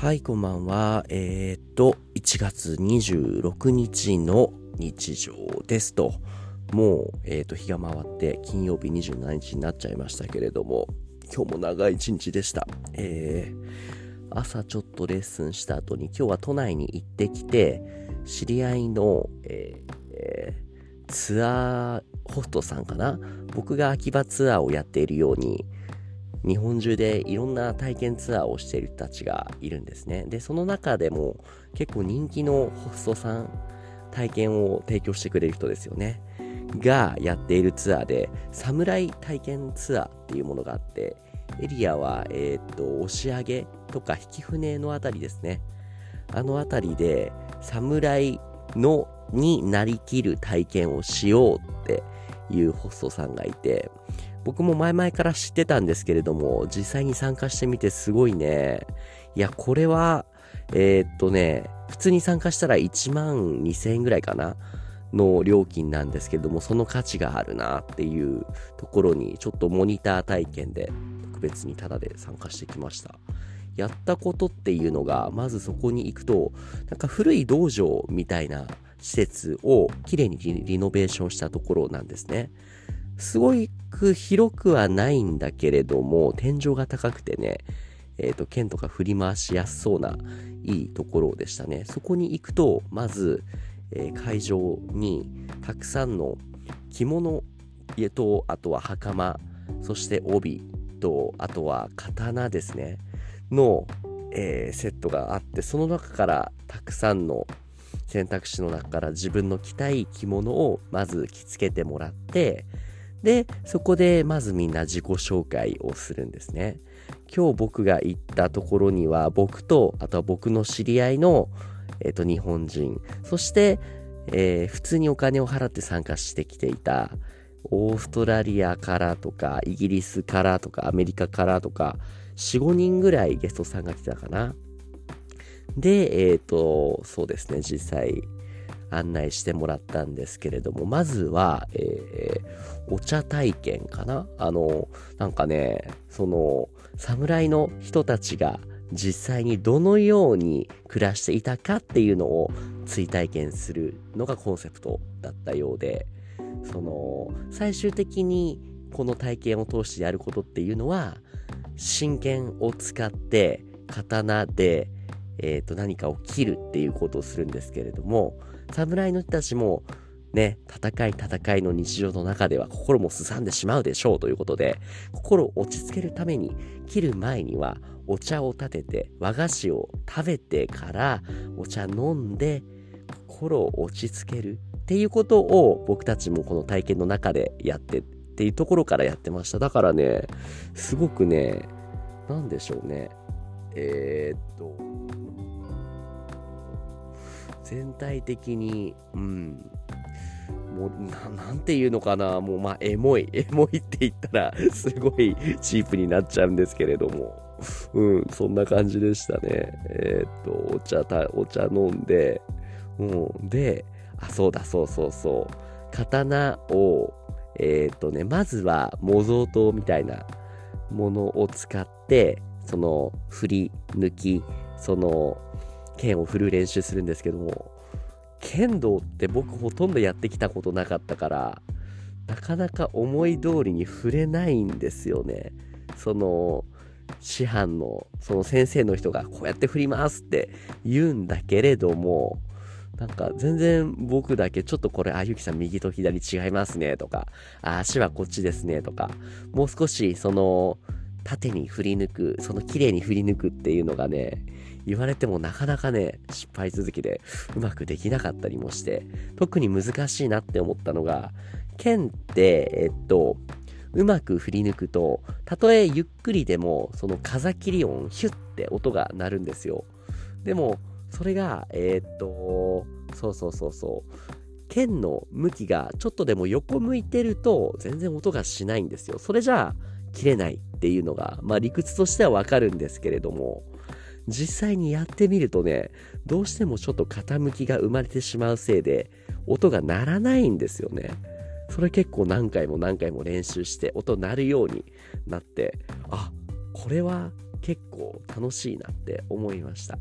はい、こんばんは。えー、っと、1月26日の日常ですと。もう、えー、っと、日が回って金曜日27日になっちゃいましたけれども、今日も長い一日でした。えー、朝ちょっとレッスンした後に今日は都内に行ってきて、知り合いの、えー、ツアーホストさんかな？僕が秋葉ツアーをやっているように、日本中でいろんな体験ツアーをしている人たちがいるんですね。で、その中でも結構人気のホストさん、体験を提供してくれる人ですよね。がやっているツアーで、侍体験ツアーっていうものがあって、エリアは、えっ、と、押上げとか引き船のあたりですね。あのあたりで、侍のになりきる体験をしようっていうホストさんがいて、僕も前々から知ってたんですけれども、実際に参加してみてすごいね。いや、これは、えー、っとね、普通に参加したら1万2000円ぐらいかなの料金なんですけども、その価値があるなっていうところに、ちょっとモニター体験で特別にタダで参加してきました。やったことっていうのが、まずそこに行くと、なんか古い道場みたいな施設をきれいにリノベーションしたところなんですね。すごいく広くはないんだけれども、天井が高くてね、えっ、ー、と、剣とか振り回しやすそうないいところでしたね。そこに行くと、まず、えー、会場にたくさんの着物家と、あとは袴、そして帯と、あとは刀ですね、の、えー、セットがあって、その中からたくさんの選択肢の中から自分の着たい着物をまず着付けてもらって、で、そこでまずみんな自己紹介をするんですね。今日僕が行ったところには僕と、あとは僕の知り合いの、えっ、ー、と、日本人、そして、えー、普通にお金を払って参加してきていた、オーストラリアからとか、イギリスからとか、アメリカからとか、4、5人ぐらいゲストさんが来てたかな。で、えっ、ー、と、そうですね、実際、案内してもらったんですけれども、まずは、えー、お茶体験かな？あの、なんかね、その、侍の人たちが実際にどのように暮らしていたかっていうのを追体験するのがコンセプトだったようで、その、最終的にこの体験を通してやることっていうのは、真剣を使って刀で、え、ー、と、何かを切るっていうことをするんですけれども、侍の人たちもね、戦い戦いの日常の中では心もすさんでしまうでしょうということで、心を落ち着けるために、切る前にはお茶を立てて、和菓子を食べてから、お茶飲んで、心を落ち着けるっていうことを僕たちもこの体験の中でやってっていうところからやってました。だからね、すごくね、なんでしょうね。えー、っと、全体的に、うん、もうな、なんていうのかな、もう、まあ、エモい、エモいって言ったら、すごいチープになっちゃうんですけれども、うん、そんな感じでしたね。えー、っと、お茶た、お茶飲んで、うん、で、あ、そうだ、そうそうそう、刀を、えー、っとね、まずは模造刀みたいなものを使って、その、振り抜き、その、剣を振る練習するんですけども、剣道って僕ほとんどやってきたことなかったから、なかなか思い通りに振れないんですよね。その、師範の、その先生の人がこうやって振りますって言うんだけれども、なんか全然僕だけちょっとこれ、あ、ゆきさん右と左違いますねとか、あ、足はこっちですねとか、もう少しその、縦に振り抜く、その綺麗に振り抜くっていうのがね、言われてもなかなかね、失敗続きでうまくできなかったりもして、特に難しいなって思ったのが、剣って、えっと、うまく振り抜くと、たとえゆっくりでも、その風切り音、ヒュッて音が鳴るんですよ。でも、それが、えー、っと、そうそうそうそう。剣の向きがちょっとでも横向いてると全然音がしないんですよ。それじゃあ切れないっていうのが、まあ理屈としてはわかるんですけれども、実際にやってみるとね、どうしてもちょっと傾きが生まれてしまうせいで、音が鳴らないんですよね。それ結構何回も何回も練習して音鳴るようになって、あ、これは結構楽しいなって思いました。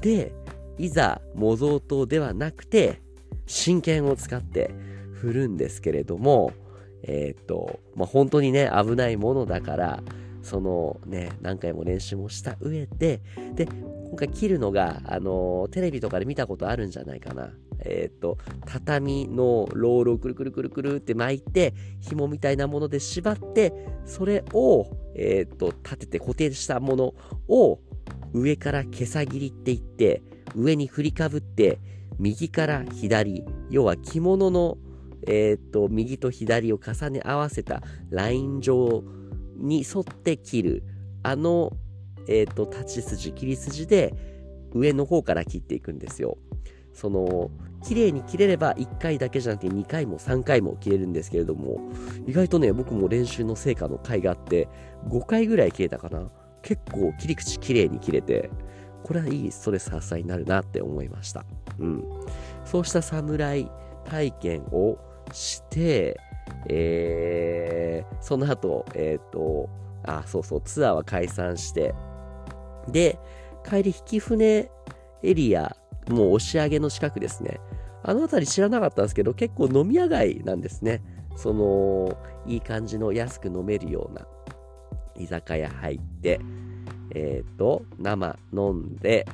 で、いざ模造刀ではなくて、真剣を使って振るんですけれども、えっ、と、まあ、本当にね、危ないものだから、そのね、何回も練習もした上で、で、今回切るのが、あの、テレビとかで見たことあるんじゃないかな。えっ、と、畳のロールをくるくるくるくるって巻いて、紐みたいなもので縛って、それを、えっ、と、立てて固定したものを上から毛さ切りって言って、上に振りかぶって、右から左、要は着物の、えっ、と、右と左を重ね合わせたライン上に沿って切る、あの、えっ、ー、と、立ち筋、切り筋で上の方から切っていくんですよ。その、綺麗に切れれば1回だけじゃなくて2回も3回も切れるんですけれども、意外とね、僕も練習の成果の回があって、5回ぐらい切れたかな。結構切り口綺麗に切れて、これはいいストレス発散になるなって思いました。うん。そうした侍体験をして、えー、その後、えっ、ー、と、あ、そうそう、ツアーは解散して、で、帰り引き船エリア、もう押し上げの近くですね。あの辺り知らなかったんですけど、結構飲み屋街なんですね。その、いい感じの安く飲めるような居酒屋入って、えっ、ー、と、生飲んで、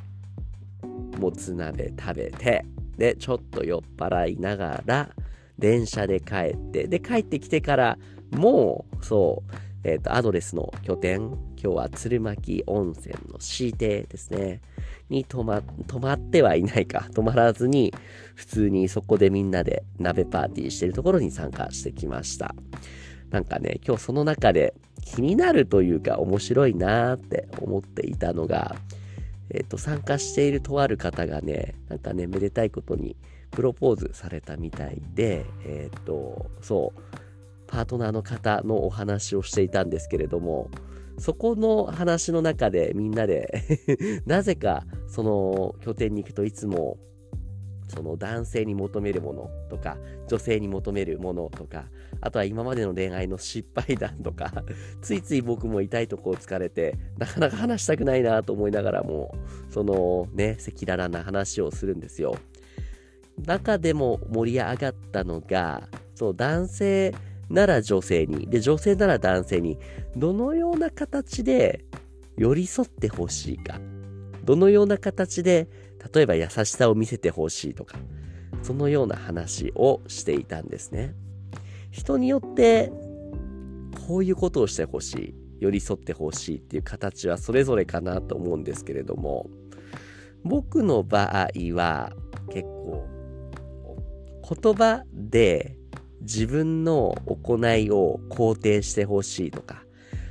もつ鍋食べて、で、ちょっと酔っ払いながら、電車で帰って、で、帰ってきてから、もう、そう、えっ、ー、と、アドレスの拠点、今日は鶴巻温泉の市邸ですね。に泊ま、泊まってはいないか。泊まらずに、普通にそこでみんなで鍋パーティーしてるところに参加してきました。なんかね、今日その中で気になるというか面白いなーって思っていたのが、えっ、ー、と、参加しているとある方がね、なんかね、めでたいことにプロポーズされたみたいで、えっ、と、そう、パートナーの方のお話をしていたんですけれども、そこの話の中でみんなで なぜかその拠点に行くといつもその男性に求めるものとか女性に求めるものとかあとは今までの恋愛の失敗談とかついつい僕も痛いとこを疲れてなかなか話したくないなと思いながらもそのね赤裸々な話をするんですよ。中でも盛り上がったのがそう男性なら女性に、で、女性なら男性に、どのような形で寄り添ってほしいか。どのような形で、例えば優しさを見せてほしいとか、そのような話をしていたんですね。人によって、こういうことをしてほしい、寄り添ってほしいっていう形はそれぞれかなと思うんですけれども、僕の場合は結構言葉で自分の行いを肯定してほしいとか、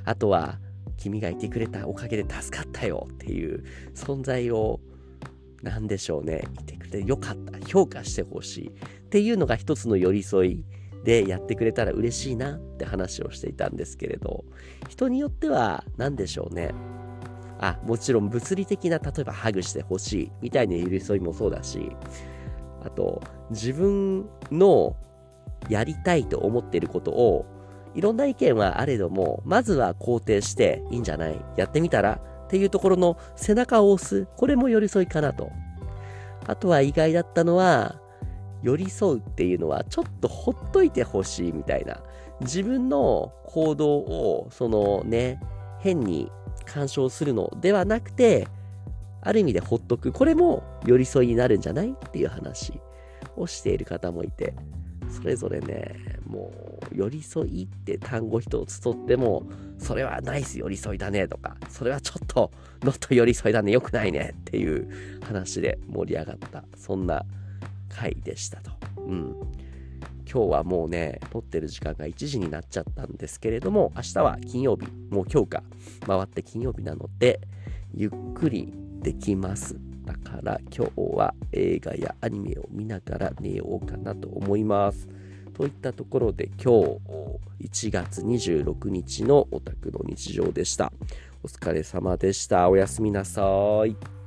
あとは、君がいてくれたおかげで助かったよっていう存在を、何でしょうね、いてくれてよかった、評価してほしいっていうのが一つの寄り添いでやってくれたら嬉しいなって話をしていたんですけれど、人によっては何でしょうね。あ、もちろん物理的な、例えばハグしてほしいみたいな寄り添いもそうだし、あと、自分のやりたいと思っていることを、いろんな意見はあれども、まずは肯定していいんじゃないやってみたらっていうところの背中を押す。これも寄り添いかなと。あとは意外だったのは、寄り添うっていうのはちょっとほっといてほしいみたいな。自分の行動を、そのね、変に干渉するのではなくて、ある意味でほっとく。これも寄り添いになるんじゃない？っていう話をしている方もいて、それぞれね、もう、寄り添いって単語一つとっても、それはナイス寄り添いだねとか、それはちょっと、ノット寄り添いだね、良くないねっていう話で盛り上がった、そんな回でしたと。うん。今日はもうね、撮ってる時間が1時になっちゃったんですけれども、明日は金曜日、もう今日か、回って金曜日なので、ゆっくりできます。だから今日は映画やアニメを見ながら寝ようかなと思います。といったところで今日1月26日のオタクの日常でした。お疲れ様でした。おやすみなさい。